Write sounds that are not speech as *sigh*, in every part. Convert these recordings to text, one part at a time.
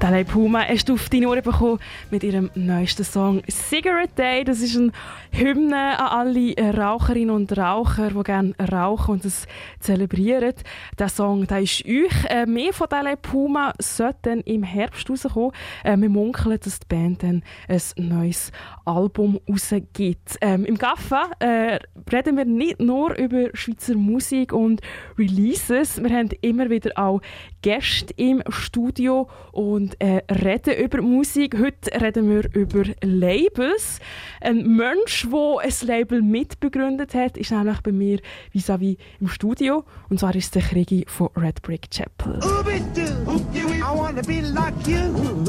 Dalai Puma hast auf deine Ohren bekommen mit ihrem neuesten Song Cigarette Day. Das ist eine Hymne an alle Raucherinnen und Raucher, die gerne rauchen und es zelebrieren. Der Song der ist euch. Äh, mehr von Dalai Puma sollte dann im Herbst rauskommen. Äh, wir munkeln, dass die Band dann ein neues Album rausgibt. Ähm, Im Gaffa äh, reden wir nicht nur über Schweizer Musik und Releases. Wir haben immer wieder auch Gäste im Studio und äh, reden über Musik. Heute reden wir über Labels. Ein Mensch, der ein Label mitbegründet hat, ist nämlich bei mir vis-à-vis im Studio. Und zwar ist der Krigi von Red Brick Chapel.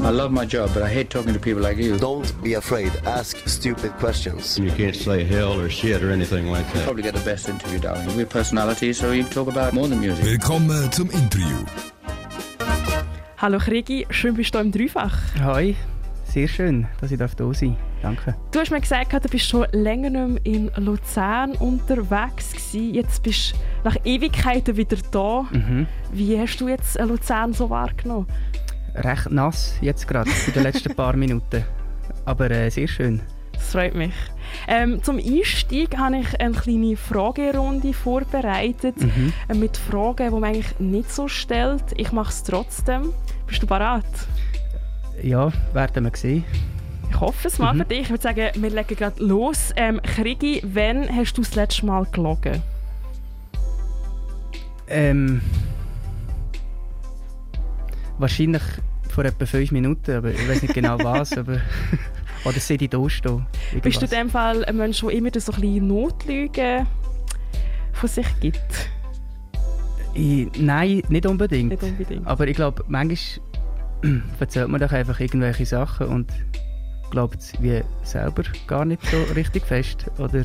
I love my job, but I hate talking to people like you. Don't be afraid. Ask stupid questions. You can't say hell or shit or anything like that. Probably get the best interview, darling. We're personalities, so you can talk about more than music. Willkommen zum Interview. Hallo Krigi, schön bist du im Dreifach. Hi, sehr schön, dass ich da sein darf. Danke. Du hast mir gesagt, du bist schon länger nicht mehr in Luzern unterwegs gewesen. Jetzt bist du nach Ewigkeiten wieder da. Mhm. Wie hast du jetzt Luzern so wahrgenommen? Recht nass jetzt gerade, in den letzten paar *laughs* Minuten. Aber äh, sehr schön. Das freut mich. Ähm, zum Einstieg habe ich eine kleine Fragerunde vorbereitet Mhm. mit Fragen, die man eigentlich nicht so stellt. Ich mache es trotzdem. Bist du bereit? Ja, werden wir sehen. Ich hoffe es mal Mhm. für dich. Ich würde sagen, wir legen gerade los. Ähm, Krigi, wann hast du das letzte Mal gelogen? Ähm, wahrscheinlich vor etwa fünf Minuten, aber ich weiß nicht genau was. *laughs* aber, oder sehe ich da stehen. Bist du in dem Fall ein Mensch, der immer so ein bisschen Notlügen von sich gibt? Ich, nein, nicht unbedingt. Nicht unbedingt. Aber ich glaube, manchmal erzählt man doch einfach irgendwelche Sachen und glaubt es wie selber gar nicht so richtig fest. Oder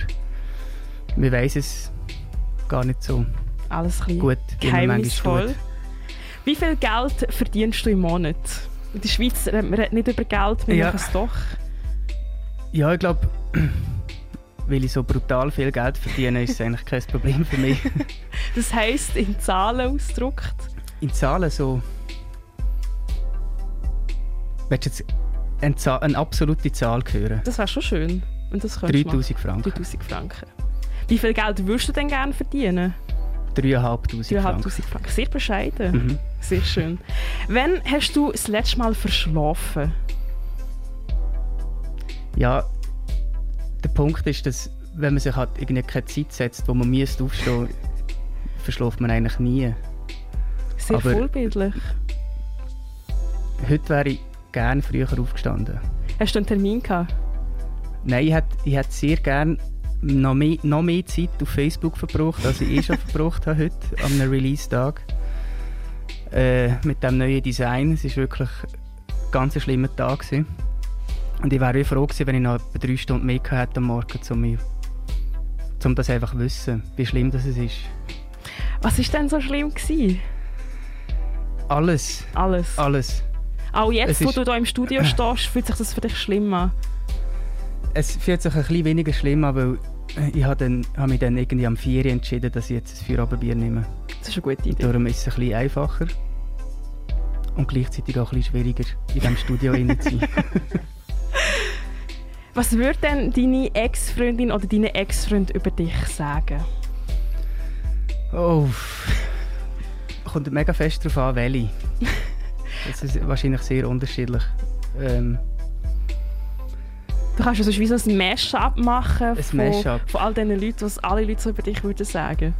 man weiß es gar nicht so Alles ein gut, geheimnisvoll. Wie viel Geld verdienst du im Monat? In der Schweiz man redet nicht über Geld, wir Ja. machen es doch. Ja, ich glaube, *clears throat* weil ich so brutal viel Geld verdiene, ist es eigentlich kein Problem für mich. *laughs* Das heisst, in Zahlen ausgedrückt. In Zahlen so. Willst du jetzt eine, Zahl, eine absolute Zahl hören? Das wäre schon schön. Und das könntest du 3000 Franken. 3000 Franken. Wie viel Geld würdest du denn gerne verdienen? 3'500 Franken. 3'500 Franken. Sehr bescheiden. Mhm. Sehr schön. Wann hast du das letzte Mal verschlafen? Ja, der Punkt ist, dass wenn man sich halt irgendwie keine Zeit setzt, wo man müsste aufstehen, *laughs* verschläft man eigentlich nie. Sehr Aber- vorbildlich. Heute wäre ich gerne früher aufgestanden. Hast du einen Termin gehabt? Nein, ich hätte, ich hätte sehr gerne noch mehr, noch mehr Zeit auf Facebook verbraucht, als ich eh schon *laughs* verbraucht habe heute, an einem Release-Tag. Äh, mit dem neuen Design. Es war wirklich ein ganz schlimmer Tag. Gewesen. Und ich wäre froh gewesen, wenn ich noch etwa drei Stunden mehr hätte am Morgen, um, um das einfach zu wissen, wie schlimm das ist. Was war denn so schlimm? Gewesen? Alles, Alles. alles. Auch jetzt, Es wo du hier im Studio *clears throat* stehst, fühlt sich das für dich schlimm an? Es fühlt sich ein bisschen weniger schlimm an, weil ich habe, dann, habe mich dann irgendwie am 4 Uhr entschieden, dass ich jetzt ein Feierabendbier nehme. Das ist eine gute Und Idee. darum ist es ein bisschen einfacher. Und gleichzeitig auch ein bisschen schwieriger, in diesem Studio zu sein. *laughs* Was würde denn deine Ex-Freundin oder deine Ex-Freund über dich sagen? Oh. Kommt mega fest darauf an, welche. *laughs* Das ist wahrscheinlich sehr unterschiedlich. Ähm, Du kannst also wie so ein Mash-up machen Ein von, Mash-up. von all diesen Leuten, was alle Leute so über dich würden sagen.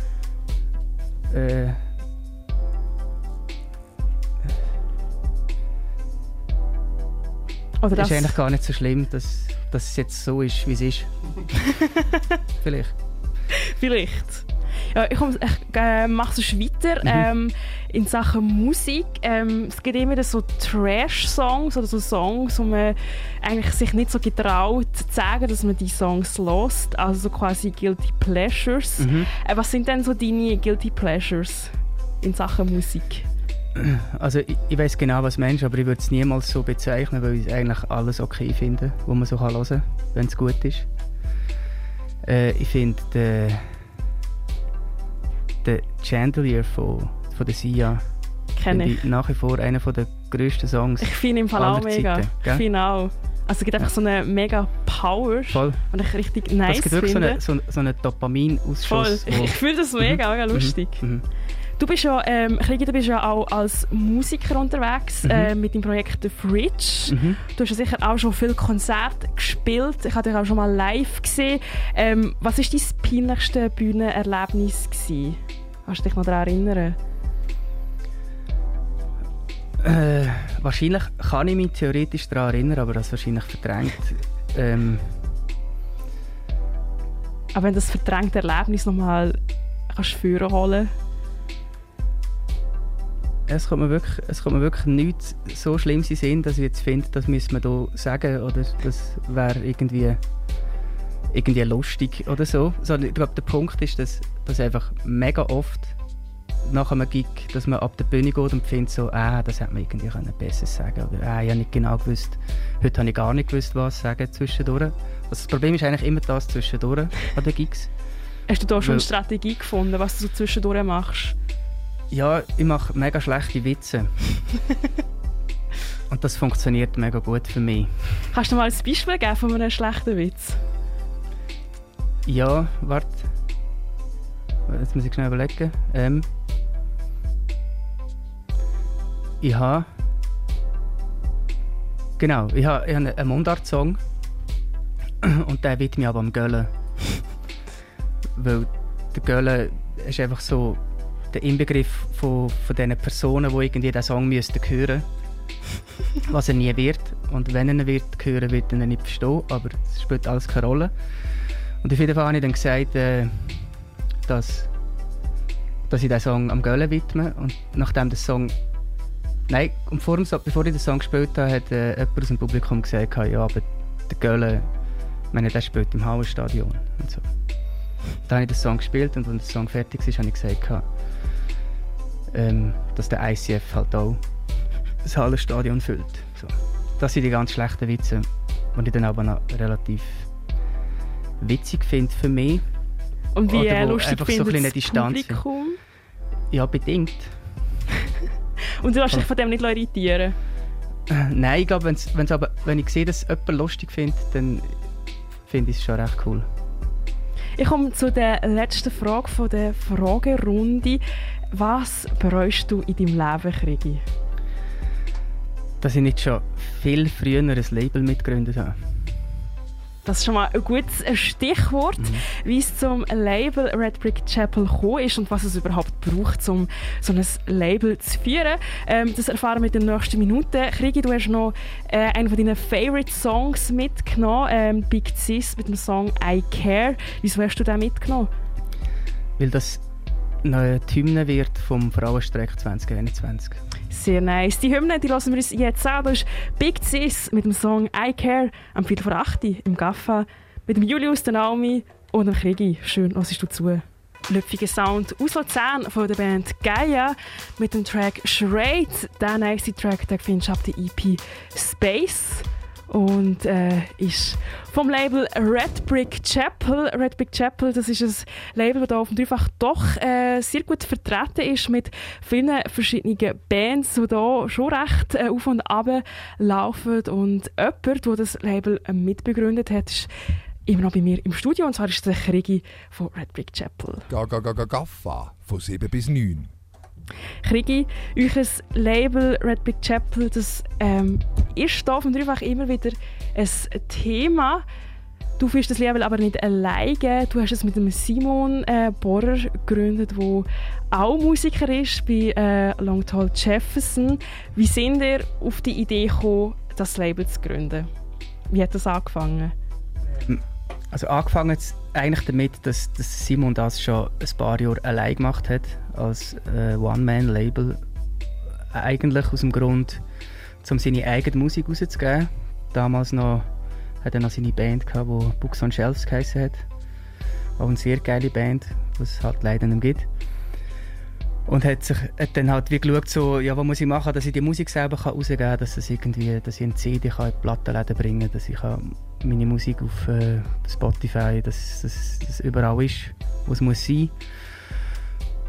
äh, Oder das ist eigentlich gar nicht so schlimm, dass, dass es jetzt so ist, wie es ist. *laughs* Vielleicht. vielleicht. Ja, ich, äh, mache es weiter. Mhm. Ähm, in Sachen Musik. Ähm, es gibt immer so Trash-Songs oder so Songs, wo man eigentlich sich nicht so getraut zu sagen, dass man die Songs lost. Also so quasi Guilty Pleasures. Mhm. Äh, was sind denn so deine Guilty Pleasures in Sachen Musik? Also ich, ich weiß genau, was Mensch, aber ich würde es niemals so bezeichnen, weil ich eigentlich alles okay finde, wo man so hören kann, wenn es gut ist. Äh, ich finde den, den Chandelier von, von der Sia Kenne finde ich. nach wie vor einer der grössten Songs. Ich finde im Fall auch mega. Zeiten, ich finde auch. Also es gibt einfach so eine mega Power, Voll. und ich richtig nice Es gibt wirklich finde. so einen so, so eine Dopaminausschuss. Voll. Ich, ich fühle das mega, mega mhm. lustig. Mhm. Du bist ja, ähm, Krigi, du bist ja auch als Musiker unterwegs mhm. äh, mit dem Projekt The Fridge. Mhm. Du hast ja sicher auch schon viele Konzerte gespielt. Ich habe dich auch schon mal live gesehen. Ähm, was war dein peinlichste Bühnenerlebnis? Gewesen? Kannst du dich noch daran erinnern? Äh, wahrscheinlich kann ich mich theoretisch daran erinnern, aber das wahrscheinlich verdrängt. Ähm, aber wenn das verdrängte Erlebnis nochmal kannst führen holen es kommt mir wirklich, es kommt mir wirklich nichts so Schlimmes in Sinn, dass ich jetzt finde, das müssen wir hier sagen oder das wäre irgendwie, irgendwie lustig oder so. Sondern ich glaube, der Punkt ist, dass, dass einfach mega oft nach einem Gig, dass man ab der Bühne geht und findet so, ah, das hätte man irgendwie besser sagen Oder ah, ich habe nicht genau gewusst, heute habe ich gar nicht gewusst, was sagen zwischendurch. Also das Problem ist eigentlich immer das zwischendurch an den Gigs. Hast du da schon Weil, eine Strategie gefunden, was du so zwischendurch machst? Ja, ich mache mega schlechte Witze. *laughs* Und das funktioniert mega gut für mich. Kannst du mal ein Beispiel geben von einem schlechten Witz? Ja, warte. Jetzt muss ich schnell überlegen. Ähm, ich habe. Genau, ich habe, ich habe einen Mundart-Song. Und der wird mir aber am Göllen. *laughs* Weil der Göllen ist einfach so der Inbegriff von, von diesen Personen, die irgendwie diesen Song müssten hören *laughs* was er nie wird. Und wenn er ihn wird hören, wird er ihn nicht verstehen, aber es spielt alles keine Rolle. Und auf jeden Fall habe ich dann gesagt, äh, dass, dass ich den Song am Göllen widme. Und nachdem der Song Nein, und vor dem, bevor ich den Song gespielt habe, hat äh, jemand aus dem Publikum gesagt, ja, aber der Gölle, meine, der spielt im Hauenstadion und so. Dann habe ich den Song gespielt und als der Song fertig war, habe ich gesagt, ähm, dass der ICF halt auch das Hallenstadion füllt. So. Das sind die ganz schlechten Witze, die ich dann aber noch relativ witzig finde für mich. Und wie Oder lustig einfach so ein eine Distanz Publikum? Ja, bedingt. Und du lässt dich von dem nicht irritieren? Äh, nein, ich glaube, wenn's, wenn's aber, wenn ich sehe, dass jemand lustig findet, dann finde ich es schon recht cool. Ich komme zu der letzten Frage von der Fragerunde. Was bereust du in deinem Leben, Krigi? Dass ich nicht schon viel früher ein Label mitgegründet habe. Das ist schon mal ein gutes Stichwort, mhm. wie es zum Label Red Brick Chapel gekommen ist und was es überhaupt braucht, um so ein Label zu führen. Ähm, das erfahren wir in den nächsten Minuten. Krigi, du hast noch äh, einen von deinen Favorite Songs mitgenommen, ähm, Big Sis mit dem Song I Care. Wieso hast du den mitgenommen? Weil das eine Hymne wird vom Frauenstreik 2021. Sehr nice. Die Hymne die hören wir uns jetzt an. Das ist Big Sis mit dem Song I Care am Viertel vor 8 im Gaffa mit dem Julius, der Naomi und dem Krigi. Schön, hörst du zu. Löpfiger Sound aus Luzern von der Band Gaia mit dem Track Charade. Der nächste Track den findest du auf der EP Space und äh, ist vom Label Red Brick Chapel. Red Brick Chapel, das ist ein Label, das auf dem Dreifach doch äh, sehr gut vertreten ist mit vielen verschiedenen Bands, die hier schon recht äh, auf und ab laufen. Und jemand, der das Label äh, mitbegründet hat, ist immer noch bei mir im Studio und zwar ist der Krigi von Red Brick Chapel. Gaga Gaga Gaffa von 7 bis 9. Krigi, euer Label Red Big Chapel, das ähm, ist da von einfach immer wieder ein Thema. Du führst das Label aber nicht alleine. Du hast es mit dem Simon äh, Bohrer gegründet, der auch Musiker ist bei äh, Long Tall Jefferson. Wie sind ihr auf die Idee gekommen, das Label zu gründen? Wie hat das angefangen? Also angefangen eigentlich damit, dass, dass, Simon das schon ein paar Jahre allein gemacht hat, als äh, One-Man-Label. Eigentlich aus dem Grund, um seine eigene Musik rauszugeben. Damals noch hat er noch seine Band gehabt, die Books on Shelves geheißen hat. Auch eine sehr geile Band, die es halt leider nicht gibt. Und hat, sich, hat dann halt wie geschaut, so, ja, was muss ich machen, dass ich die Musik selber rausgeben kann, dass, es irgendwie, dass ich eine CD kann in die Plattenläden bringen kann, dass ich meine Musik auf äh, Spotify, dass das überall ist, wo es muss sein.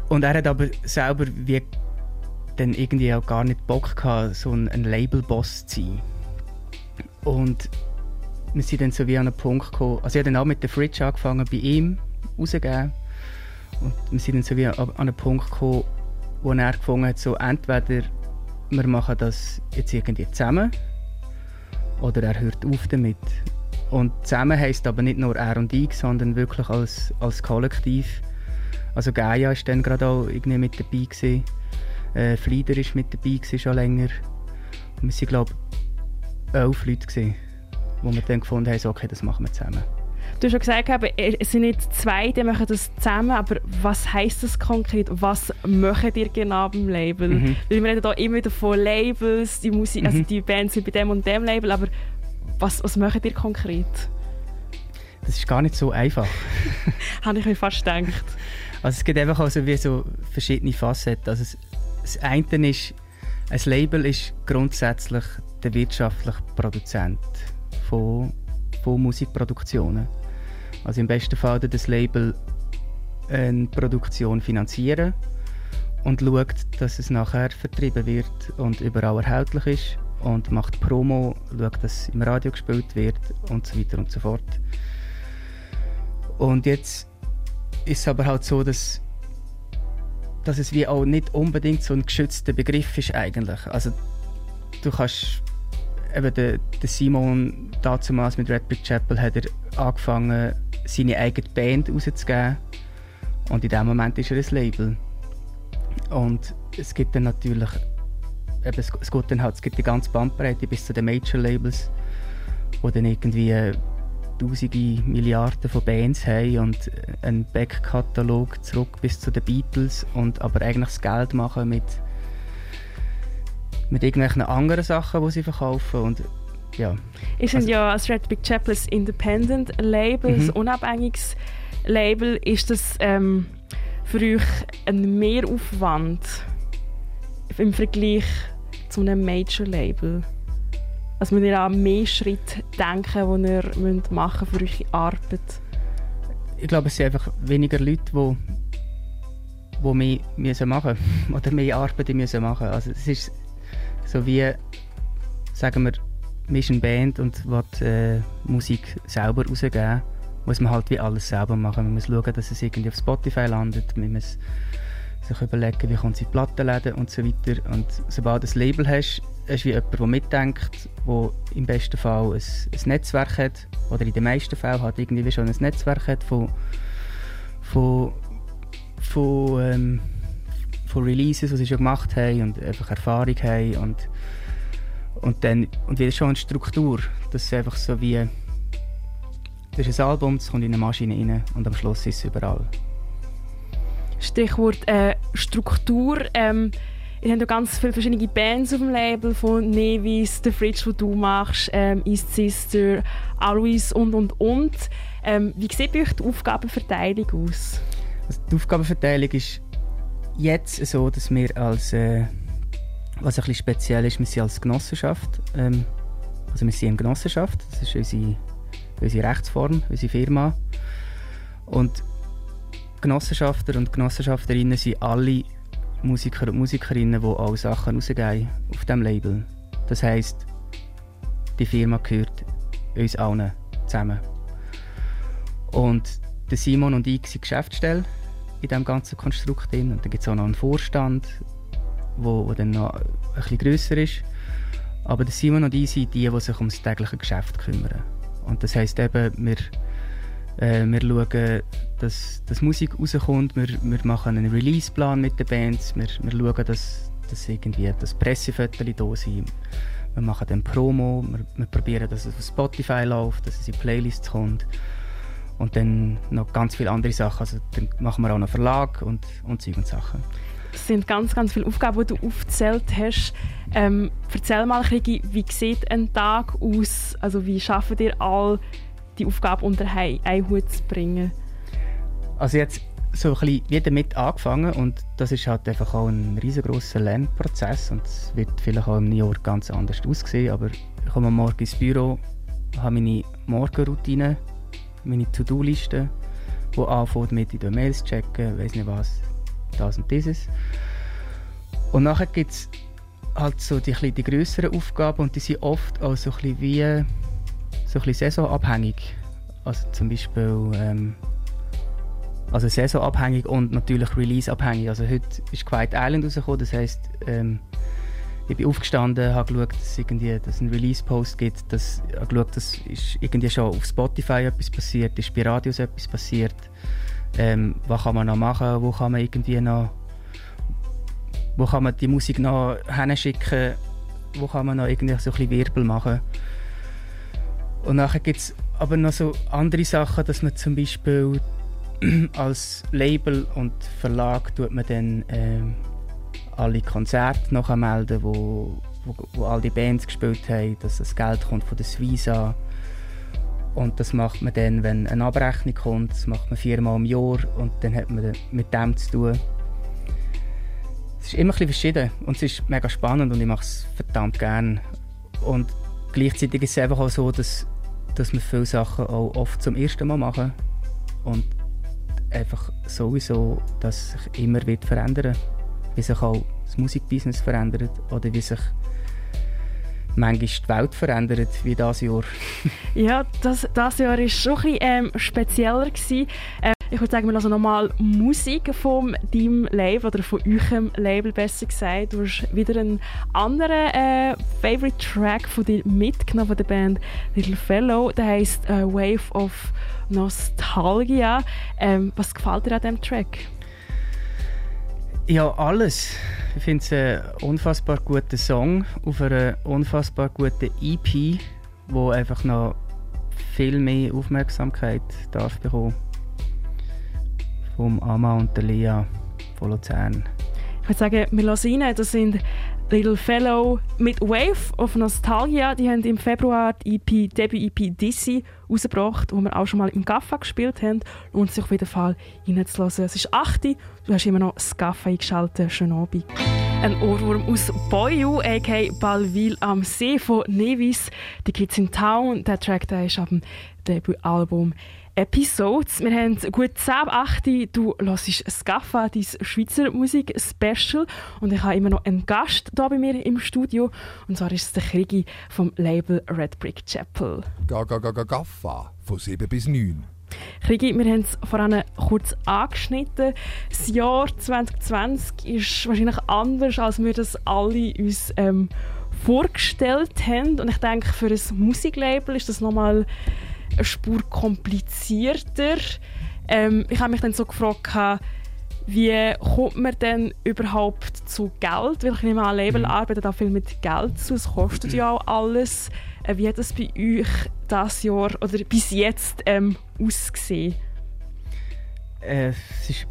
Und er hat aber selber wie dann irgendwie auch gar nicht Bock gehabt, so ein, ein Labelboss zu sein. Und wir sind dann so wie an einen Punkt gekommen, also ich habe dann auch mit der Fridge angefangen, bei ihm rauszugeben. Und wir sind dann so wie an einen Punkt gekommen, wo er gefunden hat, so entweder wir machen das jetzt irgendwie zusammen oder er hört auf damit. Und zusammen heisst aber nicht nur er und ich, sondern wirklich als, als Kollektiv. Also Gaia ist dann gerade auch irgendwie mit dabei gewesen. Äh, Flieder ist mit dabei gewesen, schon länger. Und wir sind glaube ich elf Leute gewesen, wo wir dann gefunden haben, so, okay, das machen wir zusammen. Du hast schon gesagt, eben, es sind nicht zwei, die machen das zusammen, aber was heisst das konkret? Was machen ihr genau beim Label? Mhm. Weil wir reden hier immer wieder von Labels, die, Musik, also Mhm. die Bands sind bei dem und dem Label, aber was, was macht ihr konkret? Das ist gar nicht so einfach. *laughs* Habe ich mir fast gedacht. Also es gibt einfach auch so wie so verschiedene Facetten. Also es, das eine ist, ein Label ist grundsätzlich der wirtschaftliche Produzent von, von Musikproduktionen. Also im besten Fall das Label eine Produktion finanzieren und schaut, dass es nachher vertrieben wird und überall erhältlich ist und macht Promo, schaut, dass es im Radio gespielt wird und so weiter und so fort. Und jetzt ist es aber halt so, dass, dass es wie auch nicht unbedingt so ein geschützter Begriff ist eigentlich. Also du kannst eben der, der Simon damals mit Red Brick Chapel hat er angefangen seine eigene Band rauszugeben und in dem Moment ist er ein Label. Und es gibt dann natürlich eben, es, es, geht dann halt, es gibt die ganze Bandbreite bis zu den Major Labels, wo dann irgendwie tausende Milliarden von Bands haben und einen Backkatalog zurück bis zu den Beatles und aber eigentlich das Geld machen mit mit irgendwelchen anderen Sachen, die sie verkaufen und ja. Ihr seid Also- ja als Red Big Chapel ein Independent Label, Mhm. ein unabhängiges Label. Ist das ähm, für euch ein Mehraufwand im Vergleich zu einem Major Label? Also müsst ihr an mehr Schritte denken, die ihr müsst machen für eure Arbeit? Ich glaube, es sind einfach weniger Leute, die wo mehr müssen machen *laughs* oder mehr Arbeit müssen machen. Also es ist so wie, sagen wir, man ist eine Band und will äh, Musik selber rausgeben, muss man halt wie alles selber machen. Man muss schauen, dass es irgendwie auf Spotify landet, man muss sich überlegen, wie kommt es in die Plattenläden und so weiter. Und sobald du ein Label hast, hast du wie jemand, der mitdenkt, der im besten Fall ein, ein Netzwerk hat, oder in den meisten Fällen hat irgendwie schon ein Netzwerk hat von, von, von, ähm, von Releases, die sie schon gemacht haben und einfach Erfahrung haben und, und dann und wieder schon eine Struktur, das ist einfach so wie das ist ein Album, das kommt in eine Maschine rein und am Schluss ist es überall. Stichwort äh, Struktur. Ähm, ihr habt ja ganz viele verschiedene Bands auf dem Label, von Nevis, The Fridge, wo du machst, ähm, East Sister, Alois und und und. Ähm, wie sieht bei euch die Aufgabenverteilung aus? Also die Aufgabenverteilung ist jetzt so, dass wir als, äh, was ein bisschen speziell ist, wir sind als Genossenschaft, ähm, also wir sind eine Genossenschaft, das ist unsere, unsere Rechtsform, unsere Firma. Und Genossenschafter und Genossenschafterinnen sind alle Musiker und Musikerinnen, die auch Sachen rausgeben auf diesem Label. Das heisst, die Firma gehört uns allen zusammen. Und der Simon und ich sind Geschäftsstelle in diesem ganzen Konstrukt drin. Und dann gibt es auch noch einen Vorstand, wo, wo dann noch ein bisschen grösser ist. Aber der Simon und ich sind die, die sich ums tägliche Geschäft kümmern. Und das heisst eben, wir, äh, wir schauen, dass, dass Musik rauskommt, wir, wir machen einen Releaseplan mit den Bands, wir, wir schauen, dass, dass irgendwie das Pressefotos da sind. Wir machen dann Promo, wir, wir probieren, dass es auf Spotify läuft, dass es in Playlists kommt. Und dann noch ganz viele andere Sachen. Also dann machen wir auch noch Verlag und, und Zeug und Sachen. Es sind ganz, ganz viele Aufgaben, die du aufgezählt hast. Ähm, erzähl mal, Krigi, wie sieht ein Tag aus? Also wie schafft ihr all die Aufgaben unter ein- einen Hut zu bringen? Also jetzt so ein bisschen wieder mit angefangen und das ist halt einfach auch ein riesengroßer Lernprozess und es wird vielleicht auch im Jahr ganz anders aussehen, aber ich komme Morgen ins Büro, habe meine Morgenroutine, meine To-Do-Liste, die anfängt mit, tue Mails checken, weiß nicht was, das und dieses. Und nachher gibt es halt so die, die grösseren Aufgaben und die sind oft auch so ein bisschen wie so ein saisonabhängig. Also zum Beispiel ähm, also saisonabhängig und natürlich releaseabhängig. Also heute ist Quiet Island rausgekommen, das heisst, ähm, ich bin aufgestanden, habe geschaut, dass es irgendwie dass einen Release-Post gibt, dass, habe geschaut, dass ist irgendwie schon auf Spotify etwas passiert, ist bei Radios etwas passiert, ähm, was kann man noch machen, wo kann man irgendwie noch wo kann man die Musik noch hinschicken, wo kann man noch irgendwie so ein bisschen Wirbel machen. Und nachher gibt es aber noch so andere Sachen, dass man zum Beispiel *clears throat* als Label und Verlag tut man dann ähm, alle Konzerte noch melden, wo, wo, wo all die Bands gespielt haben, dass das Geld kommt von der Suiza. Und das macht man dann, wenn eine Abrechnung kommt, das macht man viermal im Jahr und dann hat man mit dem zu tun. Es ist immer ein verschieden und es ist mega spannend und ich mache es verdammt gerne. Und gleichzeitig ist es einfach auch so, dass, dass wir viele Sachen auch oft zum ersten Mal machen und einfach sowieso, dass sich immer wird verändern wie sich auch das Musikbusiness verändert oder wie sich manchmal die Welt verändert, wie dieses Jahr. *laughs* ja, das, das Jahr war schon ein bisschen ähm, spezieller. Gewesen. Ähm, ich würde sagen, wir hören nochmal Musik von deinem Label oder von eurem Label, besser gesagt. Du hast wieder einen anderen äh, Favorite Track von dir mitgenommen von der Band Little Fellow. Der heißt äh, Wave of Nostalgia. Ähm, was gefällt dir an diesem Track? Ja, alles. Ich finde es einen unfassbar guten Song auf einer unfassbar guten EP, wo einfach noch viel mehr Aufmerksamkeit darf bekommen. Vom Ama und der Lea von Luzern. Ich würde sagen, wir lassen rein. Das sind Little Fellow mit Wave of Nostalgia. Die haben im Februar die EP, Debüt-EP Dizzy rausgebracht, wo wir auch schon mal im Gaffa gespielt haben. Lohnt sich auf jeden Fall reinzulassen. Es ist 8 du hast immer noch das Gaffa eingeschaltet. Schönen Abend. Ein Ohrwurm aus Boyu, a.k.a. Balville am See von Nevis. Die Kids in Town. Der Track der ist ab dem Debütalbum Episodes. Wir haben gut 10 8. Du hörst Scaffa, dein Schweizer Musik-Special. Und ich habe immer noch einen Gast hier bei mir im Studio. Und zwar ist es der Krigi vom Label Red Brick Chapel. Ga, ga, ga, ga, Gaffa, von 7 bis 9. Krigi, wir haben es vorhin kurz angeschnitten. Das Jahr 2020 ist wahrscheinlich anders, als wir das alle uns ähm, vorgestellt haben. Und ich denke, für ein Musiklabel ist das nochmal eine Spur komplizierter. Ähm, ich habe mich dann so gefragt, wie kommt man denn überhaupt zu Geld? Weil ich nehme an, Label mhm. arbeitet auch viel mit Geld zu. Es kostet ja auch alles. Äh, wie hat das bei euch das Jahr oder bis jetzt ähm, ausgesehen? Äh, es ist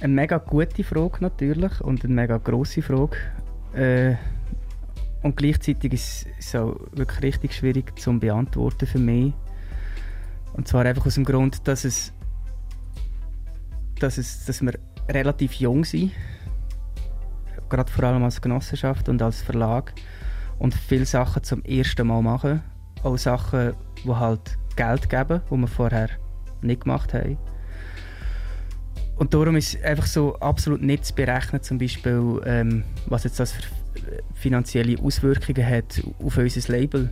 eine mega gute Frage natürlich und eine mega grosse Frage. Äh, und gleichzeitig ist es auch wirklich richtig schwierig zu beantworten für mich. Und zwar einfach aus dem Grund, dass es, dass es, dass wir relativ jung sind, gerade vor allem als Genossenschaft und als Verlag und viele Sachen zum ersten Mal machen, auch Sachen, die halt Geld geben, die wir vorher nicht gemacht haben. Und darum ist einfach so absolut nicht zu berechnen, zum Beispiel, ähm, was jetzt das für finanzielle Auswirkungen hat auf unser Label.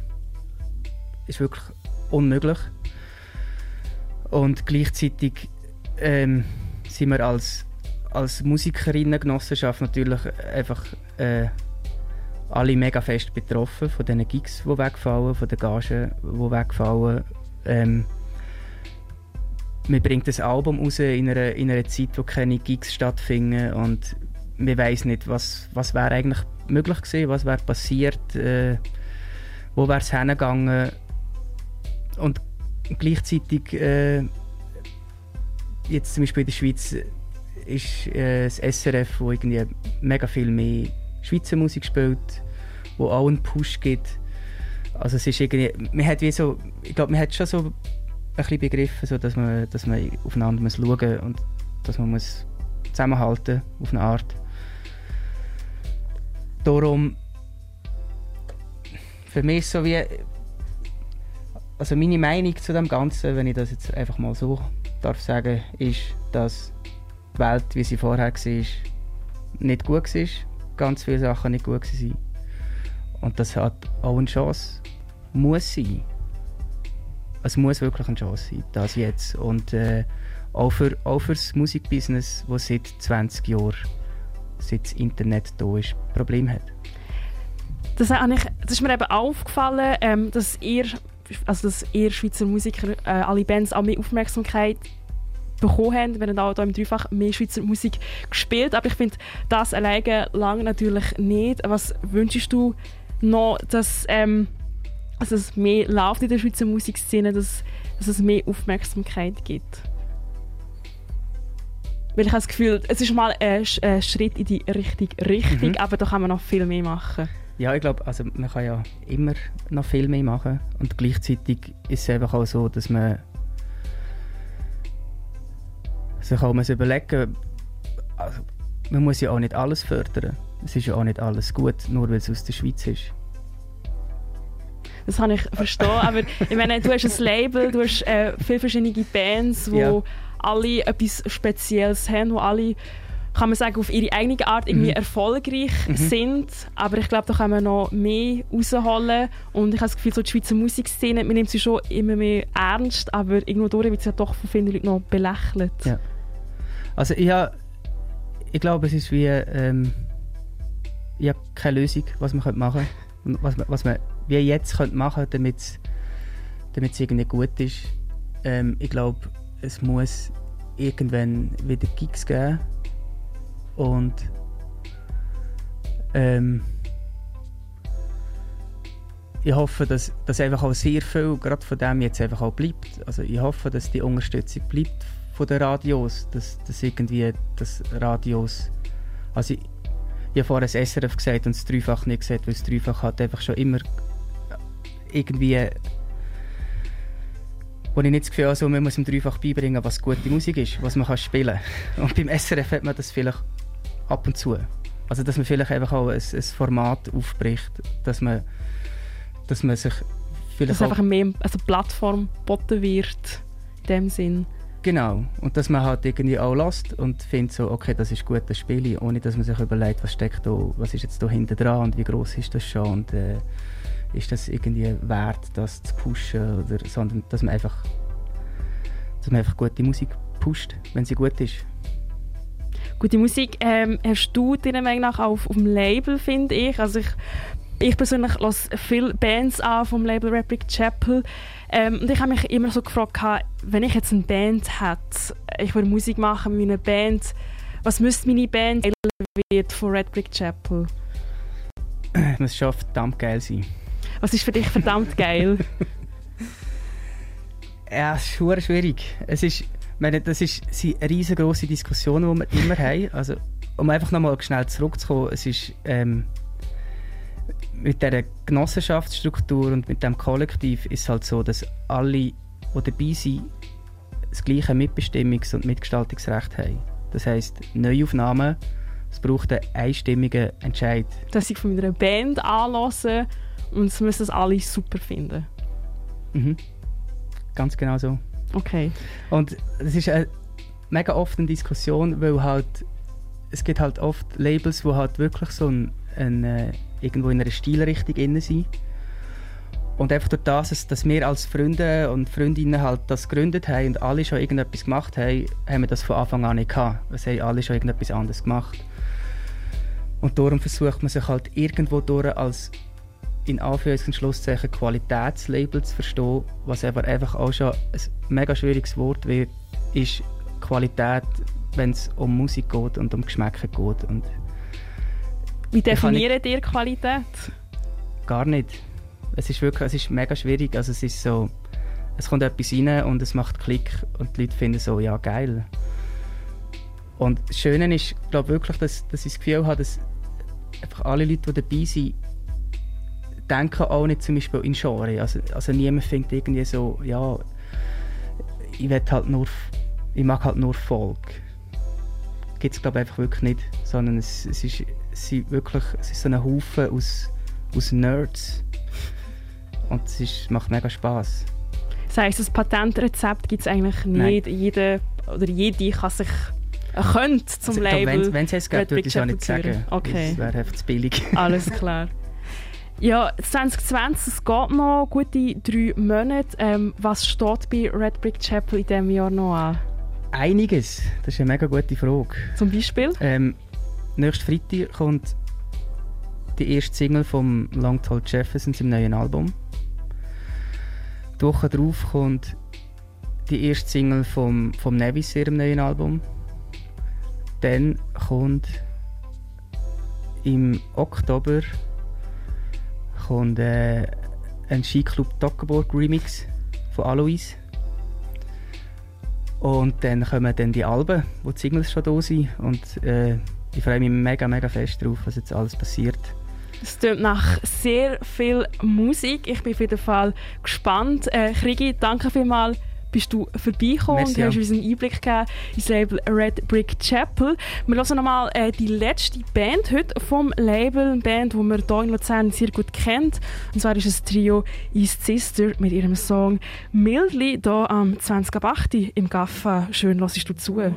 Ist wirklich unmöglich. Und gleichzeitig ähm, sind wir als, als Musikerinnengenossenschaft natürlich einfach äh, alle mega fest betroffen von den Gigs, die wegfallen, von den Gagen, die wegfallen. Ähm, man bringt das Album raus in einer, in einer Zeit, wo keine Gigs stattfinden und man weiß nicht, was, was wäre eigentlich möglich gewesen, was wäre passiert, äh, wo wäre es hingegangen. Und gleichzeitig äh, jetzt zum Beispiel in der Schweiz ist äh, das SRF, wo irgendwie mega viel mehr Schweizer Musik spielt, wo auch einen Push gibt. Also es ist irgendwie, man hat wie so, ich glaube, man hat schon so ein bisschen begriffen, so, dass, man, dass man aufeinander muss schauen und dass man muss zusammenhalten auf eine Art. Darum, für mich so wie, also meine Meinung zu dem Ganzen, wenn ich das jetzt einfach mal so darf sagen, ist, dass die Welt, wie sie vorher war, nicht gut war. ganz viele Sachen nicht gut gewesen. Und das hat auch eine Chance, muss sein. Es muss wirklich eine Chance sein, das jetzt. Und äh, auch, für, auch für das Musikbusiness, das seit 20 Jahren, seit das Internet da ist, Problem hat. Das, ich, das ist mir eben aufgefallen, ähm, dass ihr, also dass ihr Schweizer Musiker, äh, alle Bands auch mehr Aufmerksamkeit bekommen haben. Wir haben auch hier im Dreifach mehr Schweizer Musik gespielt, aber ich finde, das alleine lang natürlich nicht. Was wünschst du noch, dass, ähm, dass es mehr läuft in der Schweizer Musikszene, dass, dass es mehr Aufmerksamkeit gibt? Weil ich habe das Gefühl, es ist mal ein, Schritt in die richtige Richtung, mhm. aber da kann man noch viel mehr machen. Ja, ich glaube, also man kann ja immer noch viel mehr machen und gleichzeitig ist es einfach auch so, dass man sich auch muss überlegen also man muss ja auch nicht alles fördern. Es ist ja auch nicht alles gut, nur weil es aus der Schweiz ist. Das kann ich verstehen, aber ich meine, du hast ein Label, du hast äh, viele verschiedene Bands, die ja. alle etwas Spezielles haben, die alle kann man sagen, auf ihre eigene Art irgendwie mhm. erfolgreich mhm. sind. Aber ich glaube, da kann man noch mehr rausholen. Und ich habe das Gefühl, so die Schweizer Musikszene, man nimmt sie schon immer mehr ernst, aber irgendwo durch wird sie ja doch von vielen Leuten noch belächelt. Ja. Also ich, habe, ich glaube, es ist wie, ähm, ich habe keine Lösung, was man machen könnte. Was man, was man wie jetzt könnte machen damit es irgendwie gut ist. Ähm, ich glaube, es muss irgendwann wieder Gigs geben und ähm, ich hoffe, dass, dass einfach auch sehr viel gerade von dem jetzt einfach auch bleibt. Also ich hoffe, dass die Unterstützung bleibt von den Radios, dass, dass irgendwie das Radios, also ich, ich habe vorher das SRF gesagt und das Dreifach nicht gesagt, weil das Dreifach hat einfach schon immer irgendwie wo ich nicht das Gefühl habe, also man muss im Dreifach beibringen, was gute Musik ist, was man kann spielen kann. *laughs* Und beim SRF hat man das vielleicht ab und zu. Also dass man vielleicht einfach auch ein, ein Format aufbricht, dass man, dass man sich vielleicht dass einfach mehr also Plattform geboten wird in dem Sinn. Genau. Und dass man halt irgendwie auch lässt und findet so, okay, das ist gut, das Spiel, ohne dass man sich überlegt, was steckt da, was ist jetzt da hinten dran und wie groß ist das schon und äh, ist das irgendwie wert, das zu pushen oder, sondern dass man einfach, dass man einfach gute Musik pusht, wenn sie gut ist. Gute Musik ähm, hast du deiner Meinung nach auf, auf dem Label, finde ich. Also ich ich persönlich höre viele Bands an vom Label Replic Chapel. Ähm, und ich habe mich immer so gefragt, wenn ich jetzt eine Band hätte, ich würde Musik machen mit einer Band, was müsste meine Band wird von Red Brick Chapel? Es muss schon verdammt geil sein. Was ist für dich verdammt geil? *laughs* ja, es ist schwierig. Es ist, meine, das ist eine riesengroße Diskussion, die wir immer haben. Also, um einfach nochmal schnell zurückzukommen, es ist ähm, mit dieser Genossenschaftsstruktur und mit dem Kollektiv ist es halt so, dass alle, die dabei sind, das gleiche Mitbestimmungs- und Mitgestaltungsrecht haben. Das heisst, Neuaufnahmen, es braucht einen einstimmigen Entscheid. Dass ich von einer Band anlassen und es müssen es alle super finden. Mhm. Ganz genau so. Okay. Und das ist eine, mega oft eine Diskussion, weil halt es gibt halt oft Labels, wo halt wirklich so ein, ein äh, irgendwo in einer Stilrichtung inne sind. Und einfach durch das, dass wir als Freunde und Freundinnen halt das gegründet haben und alle schon irgendetwas gemacht haben, haben wir das von Anfang an nicht gehabt. Es haben alle schon irgendetwas anderes gemacht. Und darum versucht man sich halt irgendwo durch als in Anführungs- und Schlusszeichen Qualitätslabel zu verstehen, was aber einfach auch schon ein mega schwieriges Wort wird, ist Qualität, wenn es um Musik geht und um Geschmäcker geht. Und Wie definiert ihr Qualität? Gar nicht. Es ist wirklich, es ist mega schwierig. Also es ist so, es kommt etwas rein und es macht Klick und die Leute finden so, ja geil. Und das Schöne ist, glaube wirklich, dass, dass ich das Gefühl habe, dass einfach alle Leute, die dabei sind, denken auch nicht zum Beispiel in Genre. Also, also niemand findet irgendwie so, ja, ich will halt nur, ich mag halt nur Folk. Gibt es glaube einfach wirklich nicht, sondern es, es, ist, es, sind wirklich, es ist so ein Haufen aus, aus Nerds und es ist, macht mega Spaß. Das heisst, das Patentrezept gibt es eigentlich nicht. Jeder oder jede kann sich könnte zum Also, Label. Wenn es es gibt, würde ich es auch nicht sagen. Okay. Das wäre einfach zu billig. Alles *laughs* klar. Ja, 2020, es geht noch gute drei Monate. Ähm, was steht bei Red Brick Chapel in diesem Jahr noch an? Einiges. Das ist eine mega gute Frage. Zum Beispiel? Ähm, nächsten Freitag kommt die erste Single vom Long Tall Jefferson im neuen Album. Die Woche darauf kommt die erste Single vom, vom Nevis ihrem neuen Album. Dann kommt im Oktober kommt äh, ein Skiclub Toggenburg Remix von Alois. Und dann kommen dann die Alben, wo die Singles schon da sind. Und äh, ich freue mich mega, mega fest drauf, was jetzt alles passiert. Es klingt nach sehr viel Musik. Ich bin auf jeden Fall gespannt. Äh, Krigi, danke vielmals bist du vorbeigekommen Merci, und hast uns einen Einblick gegeben ins Label Red Brick Chapel. Wir hören nochmal äh, die letzte Band heute vom Label, eine Band, die man hier in Luzern sehr gut kennt. Und zwar ist es Trio East Sister mit ihrem Song «Mildly» hier am 20.08. im Gaffa. Schön hörst du zu.